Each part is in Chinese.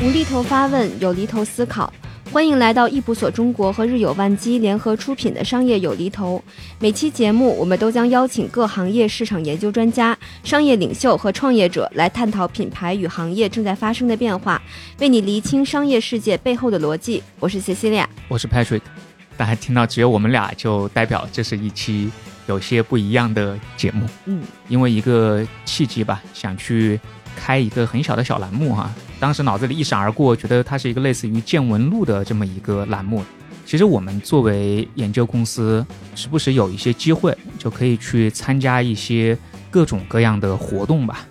无厘头发问，有厘头思考。欢迎来到易普所中国和日有万机联合出品的商业有厘头。每期节目，我们都将邀请各行业市场研究专家、商业领袖和创业者来探讨品牌与行业正在发生的变化，为你厘清商业世界背后的逻辑。我是 Cecilia，我是 Patrick。大家听到只有我们俩，就代表这是一期有些不一样的节目。嗯，因为一个契机吧，想去开一个很小的小栏目哈。当时脑子里一闪而过，觉得它是一个类似于见闻录的这么一个栏目。其实我们作为研究公司，时不时有一些机会，就可以去参加一些各种各样的活动吧。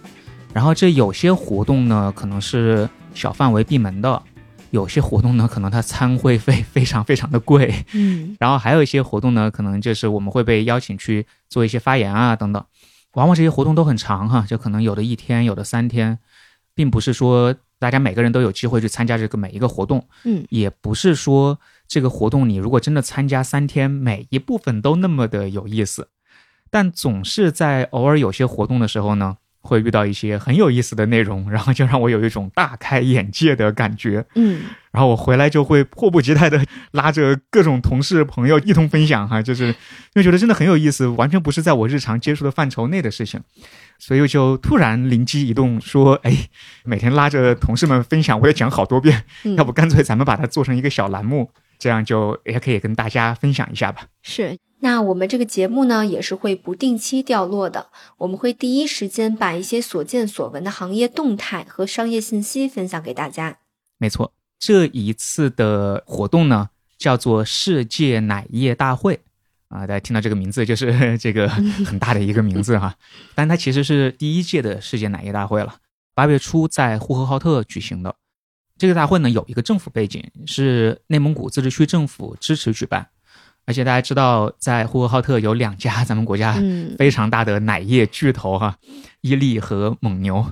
然后这有些活动呢，可能是小范围闭门的；有些活动呢，可能它参会费非常非常的贵。嗯，然后还有一些活动呢，可能就是我们会被邀请去做一些发言啊等等。往往这些活动都很长哈，就可能有的一天，有的三天，并不是说。大家每个人都有机会去参加这个每一个活动，嗯，也不是说这个活动你如果真的参加三天，每一部分都那么的有意思，但总是在偶尔有些活动的时候呢，会遇到一些很有意思的内容，然后就让我有一种大开眼界的感觉，嗯，然后我回来就会迫不及待的拉着各种同事朋友一同分享哈，就是因为觉得真的很有意思，完全不是在我日常接触的范畴内的事情。所以就突然灵机一动，说：“哎，每天拉着同事们分享，我也讲好多遍，要不干脆咱们把它做成一个小栏目，这样就也可以跟大家分享一下吧。”是，那我们这个节目呢，也是会不定期掉落的，我们会第一时间把一些所见所闻的行业动态和商业信息分享给大家。没错，这一次的活动呢，叫做世界奶业大会。啊，大家听到这个名字就是 这个很大的一个名字哈，但它其实是第一届的世界奶业大会了，八月初在呼和浩特举行的。这个大会呢有一个政府背景，是内蒙古自治区政府支持举办，而且大家知道，在呼和浩特有两家 咱们国家非常大的奶业巨头哈，伊利和蒙牛，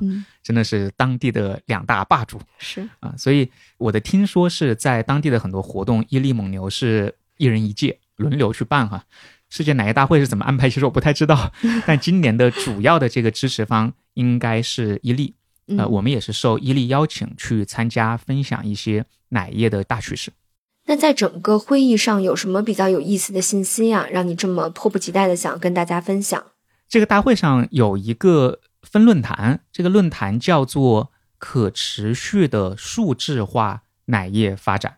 真的是当地的两大霸主。是啊，所以我的听说是在当地的很多活动，伊利、蒙牛是一人一届。轮流去办哈，世界奶业大会是怎么安排？其实我不太知道，但今年的主要的这个支持方应该是伊利，呃，我们也是受伊利邀请去参加，分享一些奶业的大趋势。那在整个会议上有什么比较有意思的信息呀？让你这么迫不及待的想跟大家分享？这个大会上有一个分论坛，这个论坛叫做“可持续的数字化奶业发展”。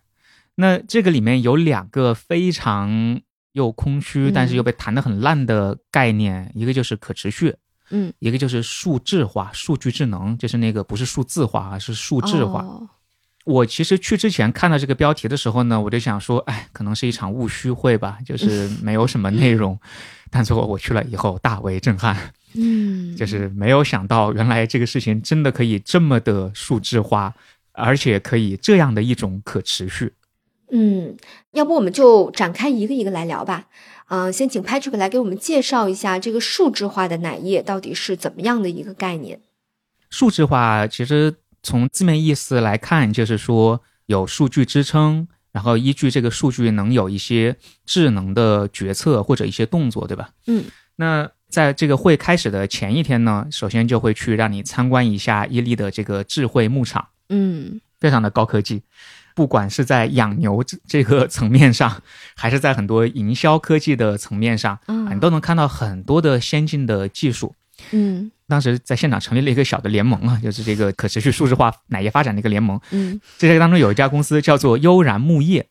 那这个里面有两个非常又空虚，但是又被谈得很烂的概念，一个就是可持续，嗯，一个就是数字化、数据智能，就是那个不是数字化而是数字化。我其实去之前看到这个标题的时候呢，我就想说，哎，可能是一场务虚会吧，就是 没有什么内容。但最后我去了以后，大为震撼，嗯，就是没有想到原来这个事情真的可以这么的数字化，而且可以这样的一种可持续。嗯，要不我们就展开一个一个来聊吧。嗯，先请 Patrick 来给我们介绍一下这个数字化的奶业到底是怎么样的一个概念。数字化其实从字面意思来看，就是说有数据支撑，然后依据这个数据能有一些智能的决策或者一些动作，对吧？嗯，那在这个会开始的前一天呢，首先就会去让你参观一下伊利的这个智慧牧场。嗯，非常的高科技。不管是在养牛这这个层面上，还是在很多营销科技的层面上，嗯，你都能看到很多的先进的技术。嗯，当时在现场成立了一个小的联盟啊，就是这个可持续数字化奶业发展的一个联盟。嗯，这个当中有一家公司叫做悠然牧业，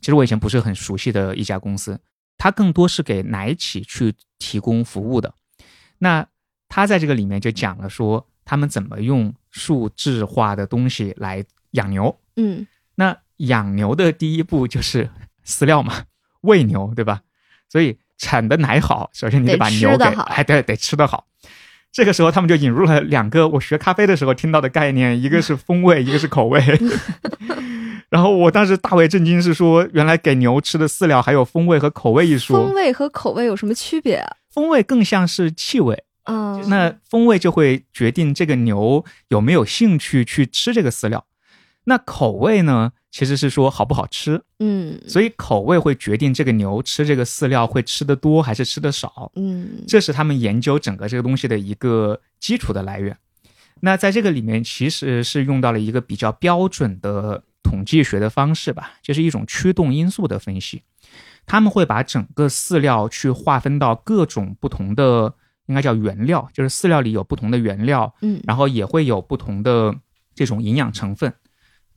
其实我以前不是很熟悉的一家公司，它更多是给奶企去提供服务的。那他在这个里面就讲了说，他们怎么用数字化的东西来养牛。嗯。那养牛的第一步就是饲料嘛，喂牛，对吧？所以产的奶好，首先你得把牛给，哎，对，得吃得好。这个时候，他们就引入了两个我学咖啡的时候听到的概念，一个是风味，一个是口味。然后我当时大为震惊，是说原来给牛吃的饲料还有风味和口味一说。风味和口味有什么区别啊？风味更像是气味啊，那风味就会决定这个牛有没有兴趣去吃这个饲料。那口味呢，其实是说好不好吃，嗯所以口味会决定这个牛吃这个饲料会吃的多还是吃的少，嗯这是他们研究整个这个东西的一个基础的来源。那在这个里面，其实是用到了一个比较标准的统计学的方式吧，就是一种驱动因素的分析。他们会把整个饲料去划分到各种不同的，应该叫原料，就是饲料里有不同的原料，嗯然后也会有不同的这种营养成分，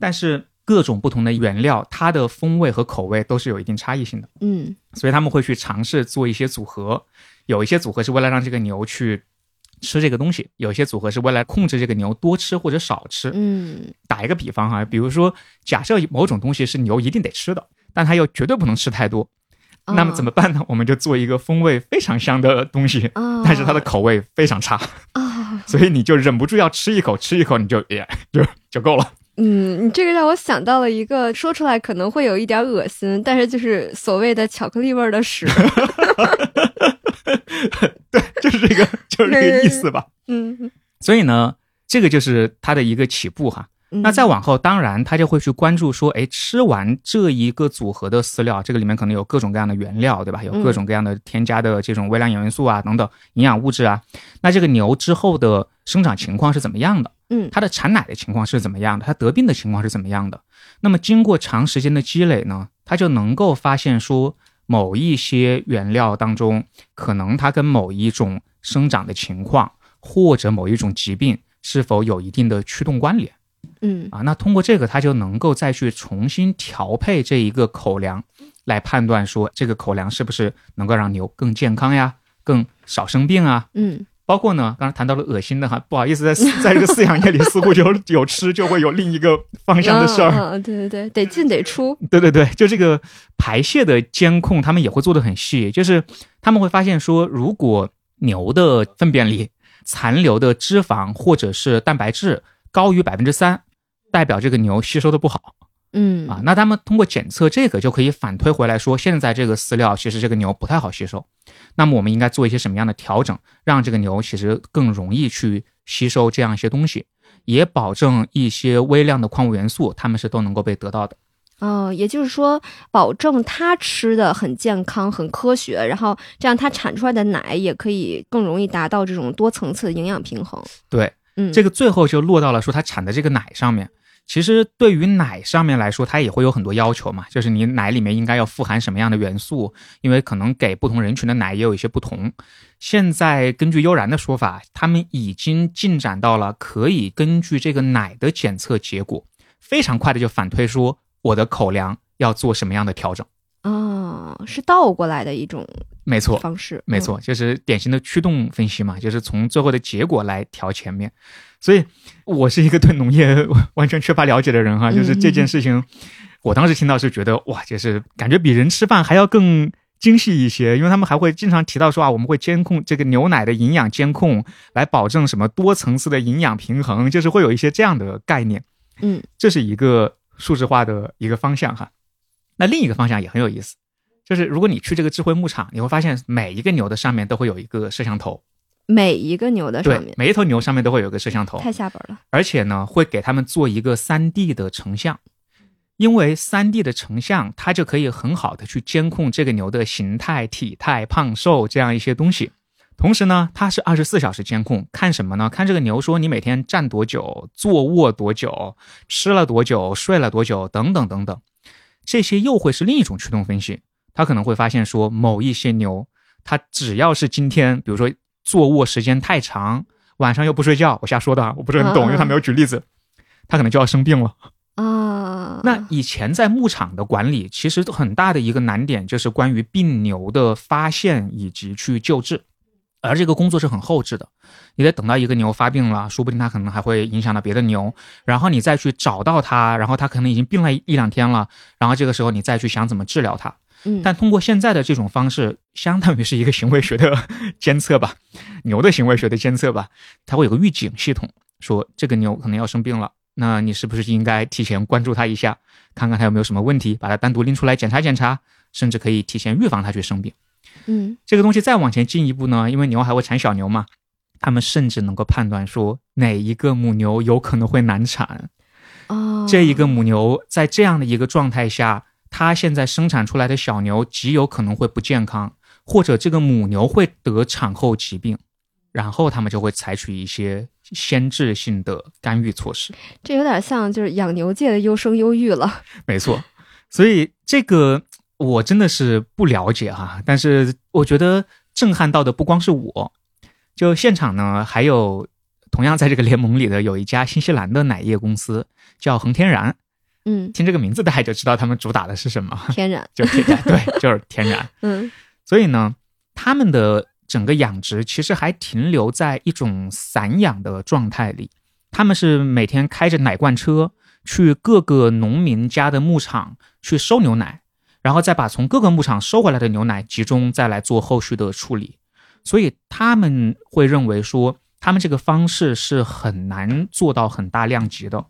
但是各种不同的原料，它的风味和口味都是有一定差异性的。嗯所以他们会去尝试做一些组合，有一些组合是为了让这个牛去吃这个东西，有一些组合是为了控制这个牛多吃或者少吃。嗯打一个比方哈，比如说假设某种东西是牛一定得吃的，但它又绝对不能吃太多，那么怎么办呢？我们就做一个风味非常香的东西，啊？但是它的口味非常差，啊，所以你就忍不住要吃一口，吃一口你就也 就就够了。嗯，你这个让我想到了一个，说出来可能会有一点恶心，但是就是所谓的巧克力味儿的屎。对就是这个，就是这个意思吧。嗯所以呢，这个就是它的一个起步哈。嗯，那再往后，当然他就会去关注说，哎，吃完这一个组合的饲料，这个里面可能有各种各样的原料，对吧？有各种各样的添加的这种微量元素啊，等等营养物质啊。那这个牛之后的生长情况是怎么样的？嗯它的产奶的情况是怎么样的？它得病的情况是怎么样的？那么经过长时间的积累呢，它就能够发现说，某一些原料当中，可能它跟某一种生长的情况或者某一种疾病是否有一定的驱动关联。嗯啊，那通过这个，它就能够再去重新调配这一个口粮，来判断说这个口粮是不是能够让牛更健康呀，更少生病啊。嗯包括呢，刚才谈到了恶心的哈，不好意思，在 在这个饲养业里，似乎就有吃就会有另一个方向的事儿。对对对，得进得出。对对对，就这个排泄的监控，他们也会做得很细，就是他们会发现说，如果牛的粪便里残留的脂肪或者是蛋白质高于百分之三，代表这个牛吸收的不好嗯啊。那他们通过检测这个就可以反推回来说，现在这个饲料其实这个牛不太好吸收，那么我们应该做一些什么样的调整，让这个牛其实更容易去吸收这样一些东西，也保证一些微量的矿物元素，它们是都能够被得到的。哦，也就是说，保证它吃的很健康、很科学，然后这样它产出来的奶也可以更容易达到这种多层次的营养平衡。对，嗯，这个最后就落到了说它产的这个奶上面。其实对于奶上面来说，它也会有很多要求嘛，就是你奶里面应该要富含什么样的元素，因为可能给不同人群的奶也有一些不同。现在根据悠然的说法，他们已经进展到了可以根据这个奶的检测结果，非常快的就反推说我的口粮要做什么样的调整。哦，是倒过来的一种没错，方式。没错，就是典型的驱动分析嘛，就是从最后的结果来调前面。所以，我是一个对农业完全缺乏了解的人哈，就是这件事情，我当时听到是觉得哇，就是感觉比人吃饭还要更精细一些，因为他们还会经常提到说啊，我们会监控这个牛奶的营养监控，来保证什么多层次的营养平衡，就是会有一些这样的概念。嗯，这是一个数字化的一个方向哈。那另一个方向也很有意思，就是如果你去这个智慧牧场，你会发现每一个牛的上面都会有一个摄像头，每一个牛的上面，，每一头牛上面都会有一个摄像头，太下本了。而且呢，会给他们做一个三 D 的成像，因为三 D 的成像，它就可以很好的去监控这个牛的形态、体态、胖瘦这样一些东西。同时呢，它是二十四小时监控，看什么呢？看这个牛说你每天站多久、坐卧多久、吃了多久、睡了多久等等等等，这些又会是另一种驱动分析。它可能会发现说，某一些牛，它只要是今天，比如说坐卧时间太长，晚上又不睡觉，我瞎说的啊，我不是很懂，因为他没有举例子，他可能就要生病了。啊，那以前在牧场的管理，其实很大的一个难点就是关于病牛的发现以及去救治，而这个工作是很后置的，你得等到一个牛发病了，说不定它可能还会影响到别的牛，然后你再去找到它，然后它可能已经病了一两天了，然后这个时候你再去想怎么治疗它。嗯，但通过现在的这种方式，相当于是一个行为学的监测吧，牛的行为学的监测吧，它会有个预警系统，说这个牛可能要生病了，那你是不是应该提前关注它一下，看看它有没有什么问题，把它单独拎出来检查检查，甚至可以提前预防它去生病。嗯这个东西再往前进一步呢，因为牛还会产小牛嘛，他们甚至能够判断说哪一个母牛有可能会难产。哦，这一个母牛在这样的一个状态下，它现在生产出来的小牛极有可能会不健康，或者这个母牛会得产后疾病，然后他们就会采取一些先制性的干预措施。这有点像就是养牛界的优生优育了。没错，所以这个我真的是不了解哈，但是我觉得震撼到的不光是我，就现场呢还有同样在这个联盟里的有一家新西兰的奶业公司叫恒天然，嗯，听这个名字大家就知道他们主打的是什么，天然，就天然，对，就是天然。嗯所以呢，他们的整个养殖其实还停留在一种散养的状态里。他们是每天开着奶罐车去各个农民家的牧场去收牛奶，然后再把从各个牧场收回来的牛奶集中再来做后续的处理。所以他们会认为说，他们这个方式是很难做到很大量级的。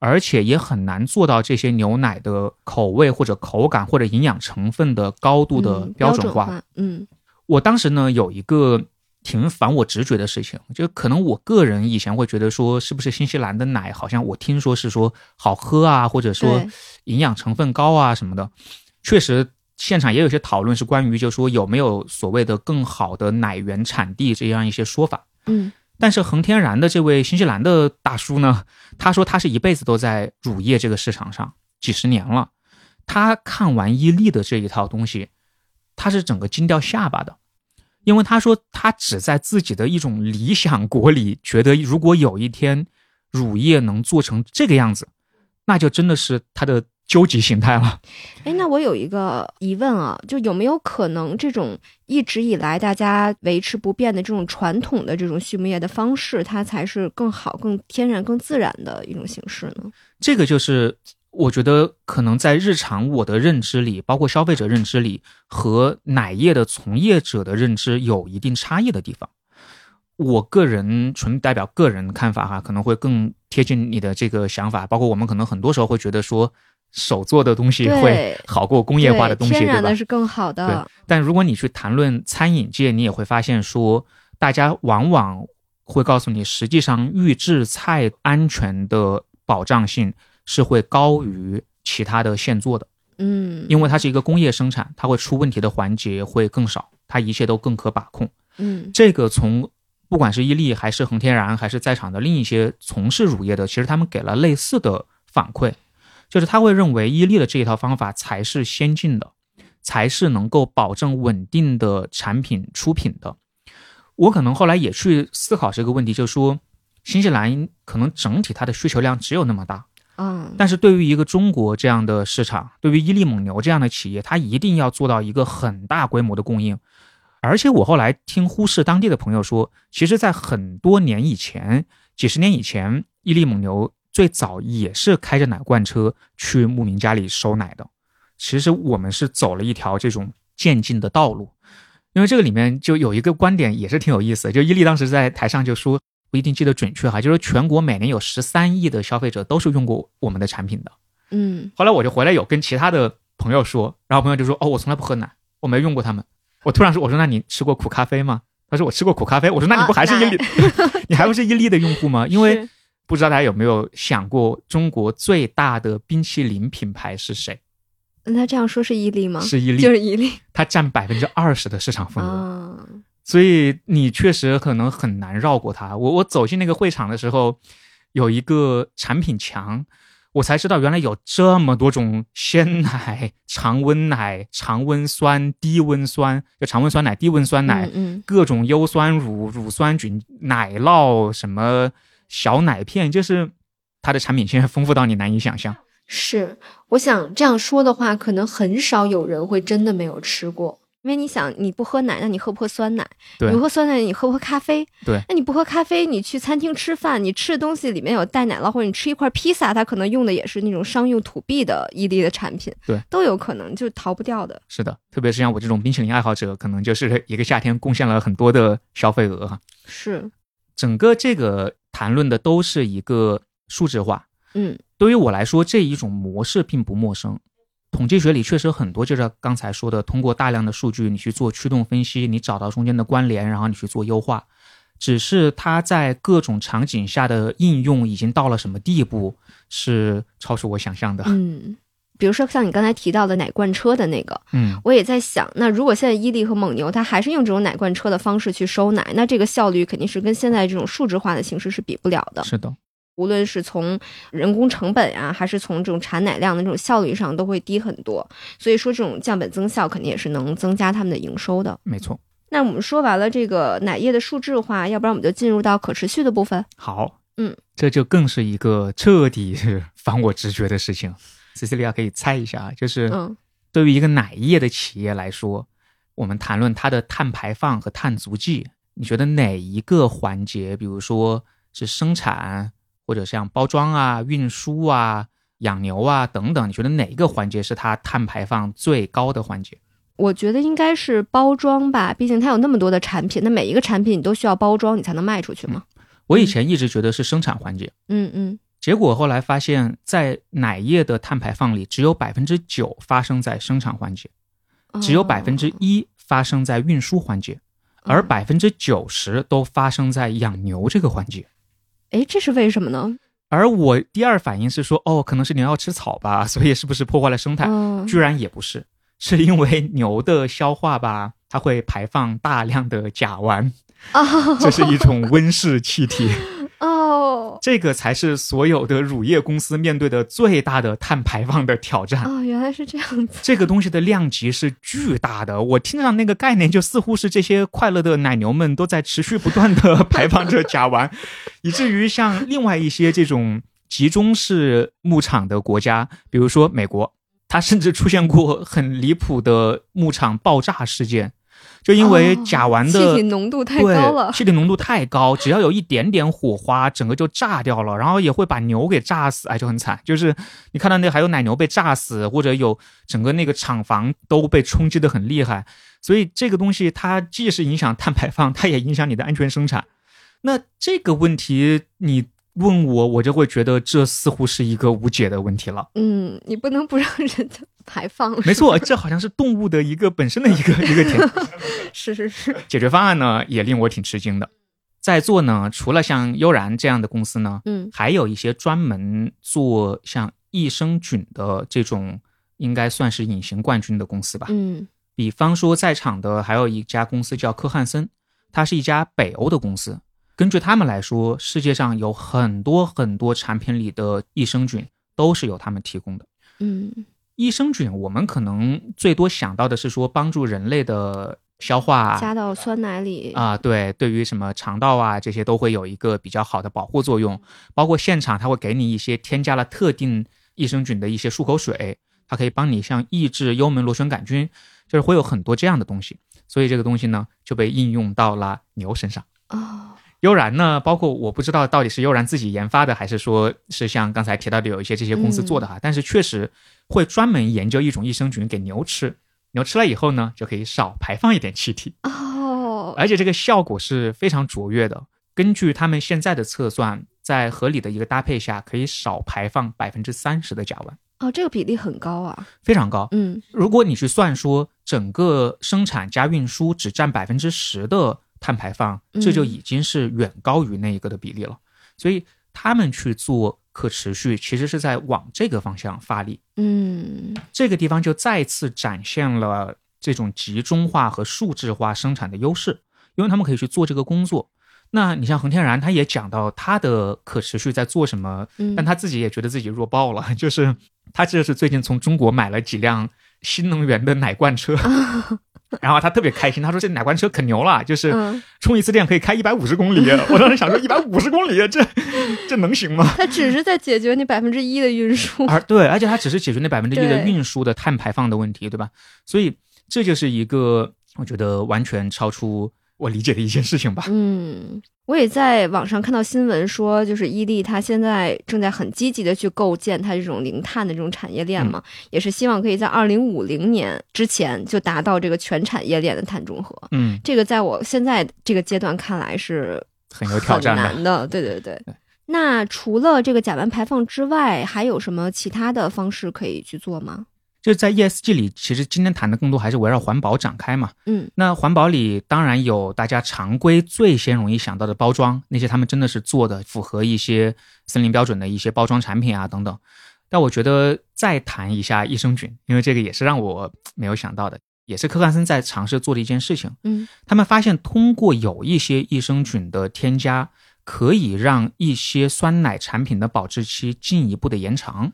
而且也很难做到这些牛奶的口味或者口感或者营养成分的高度的嗯标准化。化，嗯我当时呢有一个挺反我直觉的事情，就可能我个人以前会觉得说，是不是新西兰的奶好像我听说是说好喝啊，或者说营养成分高啊什么的。确实，现场也有一些讨论是关于就说有没有所谓的更好的奶源产地这样一些说法。嗯但是恒天然的这位新西兰的大叔呢，他说他是一辈子都在乳业这个市场上几十年了。他看完伊利的这一套东西，他是整个惊掉下巴的，因为他说他只在自己的一种理想国里，觉得如果有一天乳业能做成这个样子，那就真的是他的究极形态了。哎，那我有一个疑问啊，就有没有可能这种一直以来大家维持不变的这种传统的这种畜牧业的方式，它才是更好、更天然、更自然的一种形式呢？这个就是我觉得可能在日常我的认知里，包括消费者认知里，和奶业的从业者的认知有一定差异的地方。我个人纯代表个人看法哈，可能会更贴近你的这个想法。包括我们可能很多时候会觉得说，手做的东西会好过工业化的东西，对天然对吧的？是更好的。但如果你去谈论餐饮界，你也会发现说，大家往往会告诉你，实际上预制菜安全的保障性是会高于其他的现做的，嗯，因为它是一个工业生产，它会出问题的环节会更少，它一切都更可把控。嗯这个从不管是伊利还是恒天然，还是在场的另一些从事乳业的，其实他们给了类似的反馈，就是他会认为伊利的这一套方法才是先进的，才是能够保证稳定的产品出品的。我可能后来也去思考这个问题，就是说，新西兰可能整体它的需求量只有那么大，嗯，但是对于一个中国这样的市场，对于伊利蒙牛这样的企业，它一定要做到一个很大规模的供应。而且我后来听呼市当地的朋友说，其实，在很多年以前，几十年以前，伊利蒙牛最早也是开着奶罐车去牧民家里收奶的。其实我们是走了一条这种渐进的道路，因为这个里面就有一个观点也是挺有意思的，就伊利当时在台上就说，不一定记得准确哈，就是全国每年有十三亿的消费者都是用过我们的产品的。嗯后来我就回来有跟其他的朋友说，然后朋友就说：“哦，我从来不喝奶，我没用过他们。”我突然说：“我说那你吃过苦咖啡吗？”他说：“我吃过苦咖啡。”我说：“那你不还是伊利，你还不是伊利的用户吗？” 因为是不知道大家有没有想过，中国最大的冰淇淋品牌是谁？那这样说是伊利吗？是伊利，就是伊利它占百分之二十的市场份额。啊，所以你确实可能很难绕过它。我我走进那个会场的时候，有一个产品墙，我才知道原来有这么多种鲜奶、常温奶、常温酸、低温酸，就常温酸奶、低温酸奶，嗯各种优酸乳、乳酸菌、奶酪，什么小奶片，就是它的产品线丰富到你难以想象。是，我想这样说的话，可能很少有人会真的没有吃过。因为你想，你不喝奶，那你喝不喝酸奶？对你不喝酸奶，你喝不喝咖啡？对那你不喝咖啡，你去餐厅吃饭，你吃的东西里面有带奶酪，或者你吃一块披萨，它可能用的也是那种商用土币的伊利的产品，对，都有可能，就是逃不掉的。是的，特别是像我这种冰淇淋爱好者，可能就是一个夏天贡献了很多的消费额哈。是，整个这个谈论的都是一个数字化。嗯对于我来说，这一种模式并不陌生。统计学里确实很多，就是刚才说的，通过大量的数据，你去做驱动分析，你找到中间的关联，然后你去做优化。只是它在各种场景下的应用已经到了什么地步，是超出我想象的。嗯，比如说像你刚才提到的奶罐车的那个，嗯，我也在想，那如果现在伊利和蒙牛它还是用这种奶罐车的方式去收奶，那这个效率肯定是跟现在这种数字化的形式是比不了的。是的，无论是从人工成本呀、还是从这种产奶量的这种效率上，都会低很多。所以说，这种降本增效肯定也是能增加他们的营收的。没错。那我们说完了这个奶业的数字化，要不然我们就进入到可持续的部分。好，嗯，这就更是一个彻底 反我直觉的事情。C c 利亚可以猜一下啊，就是嗯。对于一个奶业的企业来说，我们谈论它的碳排放和碳足迹，你觉得哪一个环节，比如说是生产，或者像包装啊、运输啊、养牛啊等等，你觉得哪一个环节是它碳排放最高的环节？我觉得应该是包装吧，毕竟它有那么多的产品，那每一个产品你都需要包装，你才能卖出去嘛。我以前一直觉得是生产环节，嗯嗯结果后来发现，在奶业的碳排放里，只有百分之九发生在生产环节，嗯，只有百分之一发生在运输环节，而百分之九十都发生在养牛这个环节。哎，这是为什么呢？而我第二反应是说，哦，可能是牛要吃草吧，所以是不是破坏了生态？嗯，居然也不是，是因为牛的消化吧，它会排放大量的甲烷，哦，这是一种温室气体。哦这个才是所有的乳业公司面对的最大的碳排放的挑战。哦，原来是这样子。这个东西的量级是巨大的，我听上那个概念就似乎是这些快乐的奶牛们都在持续不断的排放着甲烷，以至于像另外一些这种集中式牧场的国家，比如说美国，它甚至出现过很离谱的牧场爆炸事件，就因为甲烷的、哦气体浓度太高了，。气体浓度太高，只要有一点点火花，整个就炸掉了，然后也会把牛给炸死，哎，就很惨。就是你看到那还有奶牛被炸死，或者有整个那个厂房都被冲击的很厉害。所以这个东西它既是影响碳排放，它也影响你的安全生产。那这个问题你问我，我就会觉得这似乎是一个无解的问题了。嗯，你不能不让人家排放。没错，这好像是动物的一个本身的一个 一个点。是是是，解决方案呢，也令我挺吃惊的。在座呢，除了像悠然这样的公司呢，嗯还有一些专门做像益生菌的这种，应该算是隐形冠军的公司吧。嗯比方说，在场的还有一家公司叫科汉森，它是一家北欧的公司。根据他们来说，世界上有很多很多产品里的益生菌都是由他们提供的。嗯益生菌，我们可能最多想到的是说帮助人类的消化，加到酸奶里。啊，对，对于什么肠道啊这些都会有一个比较好的保护作用，包括现场它会给你一些添加了特定益生菌的一些漱口水，它可以帮你像抑制幽门螺旋杆菌，就是会有很多这样的东西，所以这个东西呢就被应用到了牛身上。哦，悠然呢，包括我不知道到底是悠然自己研发的，还是说是像刚才提到的有一些这些公司做的哈，但是确实会专门研究一种益生菌给牛吃，牛吃了以后呢，就可以少排放一点气体。哦，而且这个效果是非常卓越的。根据他们现在的测算，在合理的一个搭配下，可以少排放百分之三十的甲烷，哦，这个比例很高啊。非常高。嗯如果你去算说整个生产加运输只占百分之十的碳排放，嗯这就已经是远高于那一个的比例了。所以他们去做可持续，其实是在往这个方向发力。嗯这个地方就再次展现了这种集中化和数字化生产的优势，因为他们可以去做这个工作。那你像恒天然，他也讲到他的可持续在做什么，嗯，但他自己也觉得自己弱爆了，就是他这是最近从中国买了几辆新能源的奶罐车，然后他特别开心，他说这哪款车可牛了，就是嗯，充一次电可以开一百五十公里。我当时想说一百五十公里，这这能行吗？它只是在解决那百分之一的运输。而对，而且它只是解决那百分之一的运输的碳排放的问题，对吧？所以这就是一个我觉得完全超出我理解的一件事情吧。嗯，我也在网上看到新闻说，就是伊利它现在正在很积极的去构建它这种零碳的这种产业链嘛，也是希望可以在二零五零年之前就达到这个全产业链的碳中和。嗯，这个在我现在这个阶段看来是很有挑战的。很难的。对对对对。那除了这个甲烷排放之外，还有什么其他的方式可以去做吗？就是在 ESG 里，其实今天谈的更多还是围绕环保展开嘛。嗯那环保里当然有大家常规最先容易想到的包装，那些他们真的是做的符合一些森林标准的一些包装产品啊等等。但我觉得再谈一下益生菌，因为这个也是让我没有想到的，也是科汉森在尝试做的一件事情。嗯他们发现通过有一些益生菌的添加，可以让一些酸奶产品的保质期进一步的延长。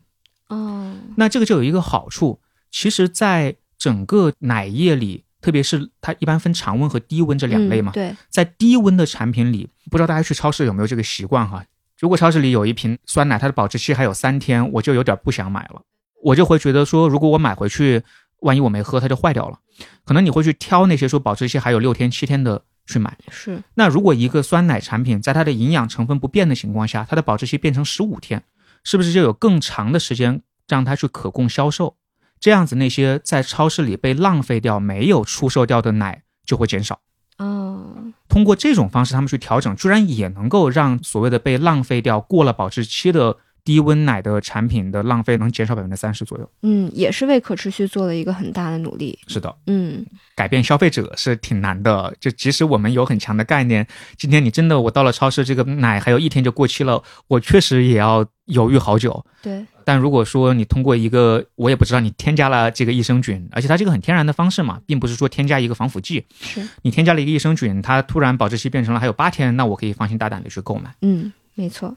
哦那这个就有一个好处，其实，在整个奶液里，特别是它一般分常温和低温这两类嘛嗯，对，在低温的产品里，不知道大家去超市有没有这个习惯哈？如果超市里有一瓶酸奶，它的保质期还有三天，我就有点不想买了，我就会觉得说，如果我买回去，万一我没喝，它就坏掉了。可能你会去挑那些说保质期还有六天、七天的去买。是，那如果一个酸奶产品在它的营养成分不变的情况下，它的保质期变成十五天，是不是就有更长的时间让它去可供销售？这样子，那些在超市里被浪费掉、没有出售掉的奶就会减少。嗯，通过这种方式，他们去调整，居然也能够让所谓的被浪费掉、过了保质期的低温奶的产品的浪费能减少百分之三十左右。嗯，也是为可持续做了一个很大的努力。是的，嗯改变消费者是挺难的。就即使我们有很强的概念，今天你真的我到了超市，这个奶还有一天就过期了，我确实也要犹豫好久。对，但如果说你通过一个我也不知道你添加了这个益生菌，而且它这个很天然的方式嘛，并不是说添加一个防腐剂，是，你添加了一个益生菌，它突然保质期变成了还有八天，那我可以放心大胆的去购买。嗯，没错。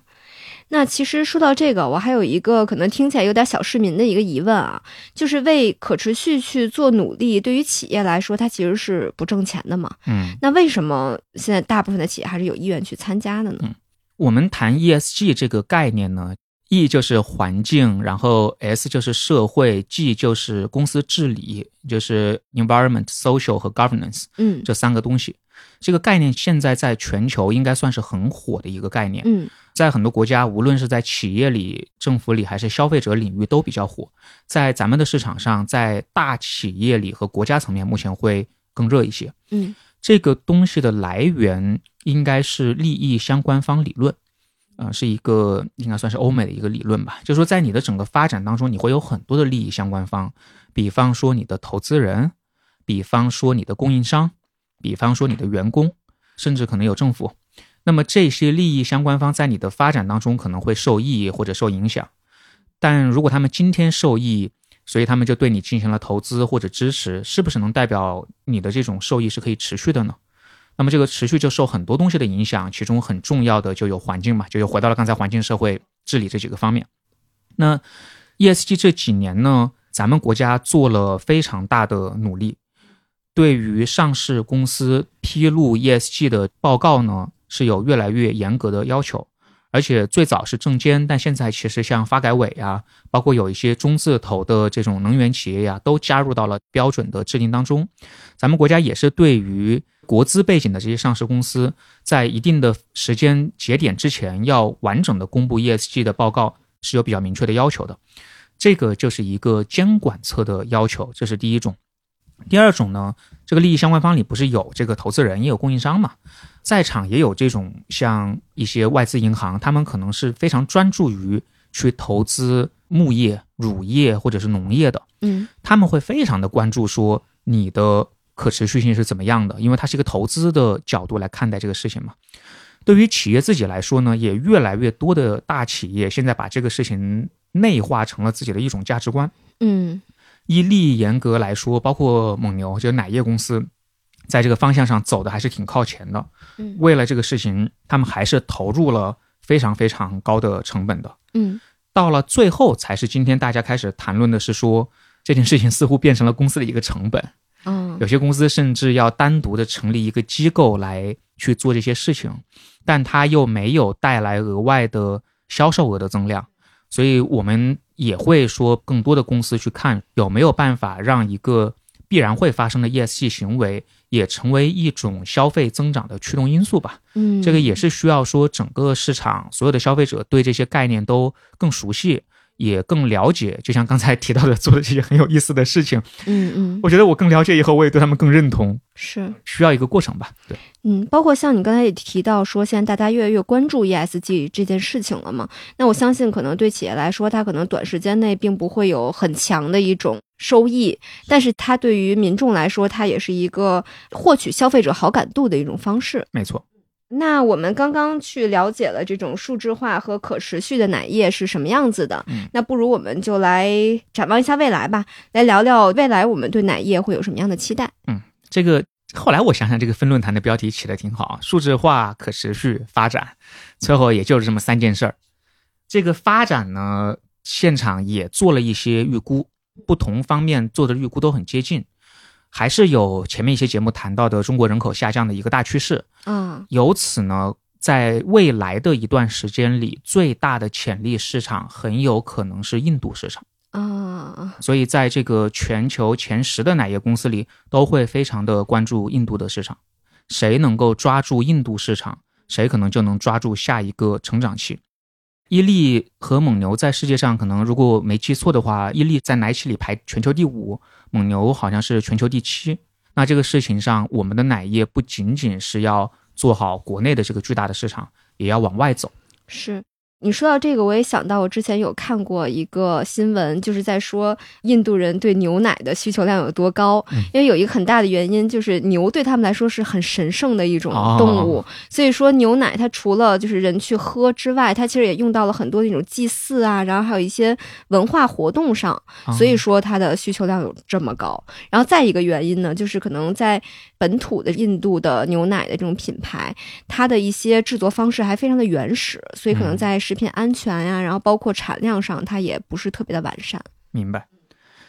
那其实说到这个，我还有一个可能听起来有点小市民的一个疑问啊，就是为可持续去做努力，对于企业来说，它其实是不挣钱的嘛？嗯，那为什么现在大部分的企业还是有意愿去参加的呢？我们谈 ESG 这个概念呢，E 就是环境，然后 S 就是社会，G 就是公司治理，就是 environment、social 和 governance 嗯这三个东西。这个概念现在在全球应该算是很火的一个概念，嗯在很多国家，无论是在企业里、政府里还是消费者领域都比较火。在咱们的市场上，在大企业里和国家层面，目前会更热一些。嗯这个东西的来源应该是利益相关方理论，啊、是一个应该算是欧美的一个理论吧。就是说，在你的整个发展当中，你会有很多的利益相关方，比方说你的投资人，比方说你的供应商，比方说你的员工，甚至可能有政府。那么这些利益相关方在你的发展当中可能会受益或者受影响，但如果他们今天受益，所以他们就对你进行了投资或者支持，是不是能代表你的这种受益是可以持续的呢？那么这个持续就受很多东西的影响，其中很重要的就有环境嘛，就又回到了刚才环境、社会治理这几个方面。那 ESG 这几年呢，咱们国家做了非常大的努力，对于上市公司披露 ESG 的报告呢，是有越来越严格的要求。而且最早是证监，但现在其实像发改委啊，包括有一些中字头的这种能源企业呀、都加入到了标准的制定当中。咱们国家也是对于国资背景的这些上市公司，在一定的时间节点之前，要完整的公布 ESG 的报告，是有比较明确的要求的。这个就是一个监管侧的要求，这是第一种。第二种呢，这个利益相关方里不是有这个投资人，也有供应商嘛，在场也有这种像一些外资银行，他们可能是非常专注于去投资牧业、乳业或者是农业的，嗯他们会非常的关注说你的可持续性是怎么样的，因为它是一个投资的角度来看待这个事情嘛。对于企业自己来说呢，也越来越多的大企业现在把这个事情内化成了自己的一种价值观。嗯依利益严格来说，包括蒙牛，就是奶业公司，在这个方向上走的还是挺靠前的。嗯为了这个事情，他们还是投入了非常非常高的成本的。嗯到了最后，才是今天大家开始谈论的是说，这件事情似乎变成了公司的一个成本。嗯有些公司甚至要单独的成立一个机构来去做这些事情，但它又没有带来额外的销售额的增量，所以我们也会说，更多的公司去看有没有办法让一个必然会发生的 ESG 行为也成为一种消费增长的驱动因素吧。嗯，这个也是需要说整个市场所有的消费者对这些概念都更熟悉，也更了解。就像刚才提到的，做的这些很有意思的事情，嗯嗯我觉得我更了解以后，我也对他们更认同。是。需要一个过程吧？对，嗯，包括像你刚才也提到说，现在大家越来越关注 ESG 这件事情了嘛？那我相信，可能对企业来说，它可能短时间内并不会有很强的一种收益，但是它对于民众来说，它也是一个获取消费者好感度的一种方式。没错。那我们刚刚去了解了这种数字化和可持续的奶业是什么样子的，嗯那不如我们就来展望一下未来吧，来聊聊未来我们对奶业会有什么样的期待。嗯这个后来我想想，这个分论坛的标题起的挺好，数字化、可持续发展，最后也就是这么三件事儿。这个发展呢，现场也做了一些预估，不同方面做的预估都很接近，还是有前面一些节目谈到的中国人口下降的一个大趋势。啊，由此呢，在未来的一段时间里，最大的潜力市场很有可能是印度市场。啊，所以在这个全球前十的奶业公司里，都会非常的关注印度的市场。谁能够抓住印度市场，谁可能就能抓住下一个成长期。伊利和蒙牛在世界上可能如果没记错的话，伊利在奶企里排全球第五，蒙牛好像是全球第七。那这个事情上，我们的奶业不仅仅是要做好国内的这个巨大的市场，也要往外走。是。你说到这个，我也想到我之前有看过一个新闻，就是在说印度人对牛奶的需求量有多高。嗯因为有一个很大的原因，就是牛对他们来说是很神圣的一种哦动物，所以说牛奶它除了就是人去喝之外，它其实也用到了很多那种祭祀啊，然后还有一些文化活动上，啊所以说它的需求量有这么高。然后再一个原因呢，就是可能在本土的印度的牛奶的这种品牌，它的一些制作方式还非常的原始，所以可能嗯在食品安全呀、然后包括产量上，它也不是特别的完善。明白。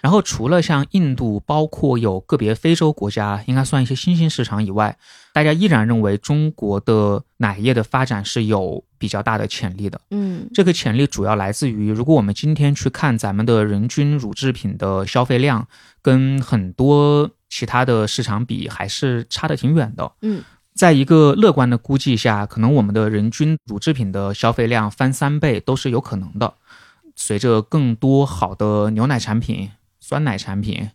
然后除了像印度，包括有个别非洲国家，应该算一些新兴市场以外，大家依然认为中国的奶业的发展是有比较大的潜力的。嗯这个潜力主要来自于，如果我们今天去看咱们的人均乳制品的消费量，跟很多其他的市场比，还是差得挺远的。嗯，在一个乐观的估计下，可能我们的人均乳制品的消费量翻三倍都是有可能的。随着更多好的牛奶产品、酸奶产品、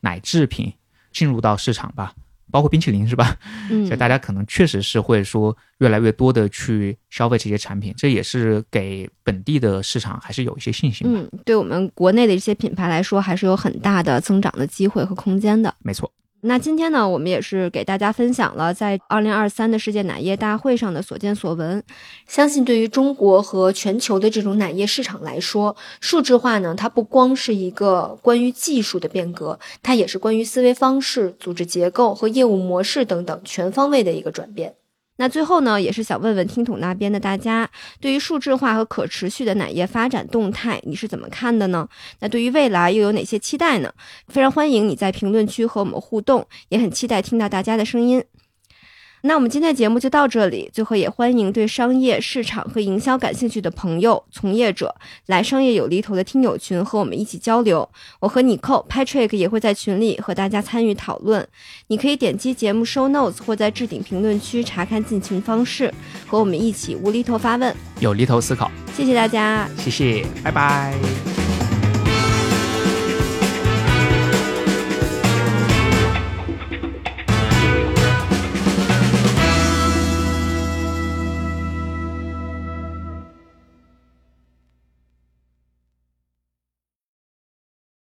奶制品进入到市场吧，包括冰淇淋是吧？嗯 所以大家可能确实是会说越来越多的去消费这些产品，这也是给本地的市场还是有一些信心的。嗯，对我们国内的一些品牌来说，还是有很大的增长的机会和空间的。没错，那今天呢，我们也是给大家分享了在二零二三的世界奶业大会上的所见所闻。相信对于中国和全球的这种奶业市场来说，数字化呢，它不光是一个关于技术的变革，它也是关于思维方式、组织结构和业务模式等等全方位的一个转变。那最后呢，也是想问问听筒那边的大家，对于数字化和可持续的奶业发展动态，你是怎么看的呢？那对于未来又有哪些期待呢？非常欢迎你在评论区和我们互动，也很期待听到大家的声音。那我们今天的节目就到这里，最后也欢迎对商业、市场和营销感兴趣的朋友、从业者来商业有厘头的听友群和我们一起交流。我和你扣 Patrick 也会在群里和大家参与讨论。你可以点击节目 show notes 或在置顶评论区查看进群方式，和我们一起无厘头发问。有厘头思考，谢谢大家。谢谢，拜拜。